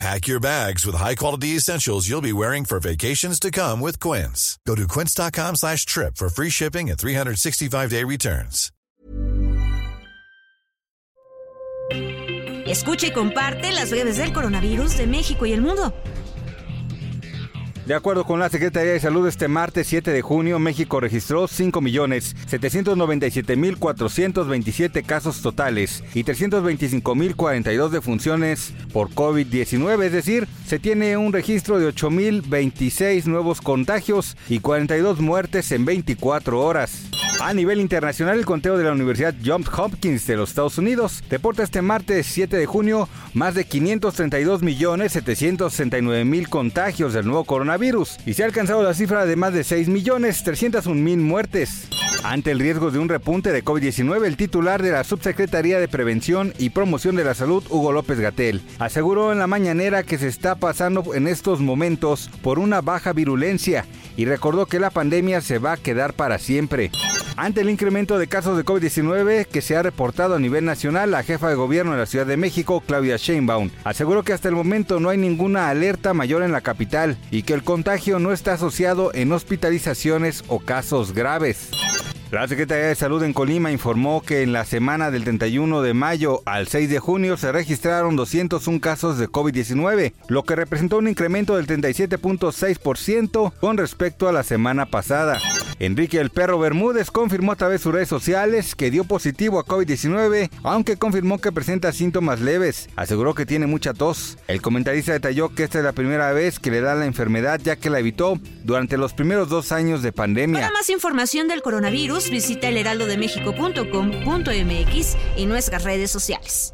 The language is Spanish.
Pack your bags with high-quality essentials you'll be wearing for vacations to come with Quince. Go to quince.com slash trip for free shipping and 365-day returns. Escucha y comparte las breves del coronavirus de México y el mundo. De acuerdo con la Secretaría de Salud, este martes 7 de junio, México registró 5.797.427 casos totales y 325.042 defunciones por COVID-19, es decir, se tiene un registro de 8.026 nuevos contagios y 42 muertes en 24 horas. A nivel internacional, el conteo de la Universidad Johns Hopkins de los Estados Unidos reporta este martes 7 de junio más de 532.769.000 contagios del nuevo coronavirus y se ha alcanzado la cifra de más de 6.301.000 muertes. Ante el riesgo de un repunte de COVID-19, el titular de la Subsecretaría de Prevención y Promoción de la Salud, Hugo López Gatel, aseguró en la mañanera que se está pasando en estos momentos por una baja virulencia y recordó que la pandemia se va a quedar para siempre. Ante el incremento de casos de COVID-19 que se ha reportado a nivel nacional, la jefa de gobierno de la Ciudad de México, Claudia Sheinbaum, aseguró que hasta el momento no hay ninguna alerta mayor en la capital y que el contagio no está asociado en hospitalizaciones o casos graves. La Secretaría de Salud en Colima informó que en la semana del 31 de mayo al 6 de junio se registraron 201 casos de COVID-19, lo que representó un incremento del 37.6% con respecto a la semana pasada. Enrique el Perro Bermúdez confirmó a través de sus redes sociales que dio positivo a COVID-19, aunque confirmó que presenta síntomas leves. Aseguró que tiene mucha tos. El comentarista detalló que esta es la primera vez que le da la enfermedad ya que la evitó durante los primeros dos años de pandemia. Para más información del coronavirus, visita elheraldodemexico.com.mx y nuestras redes sociales.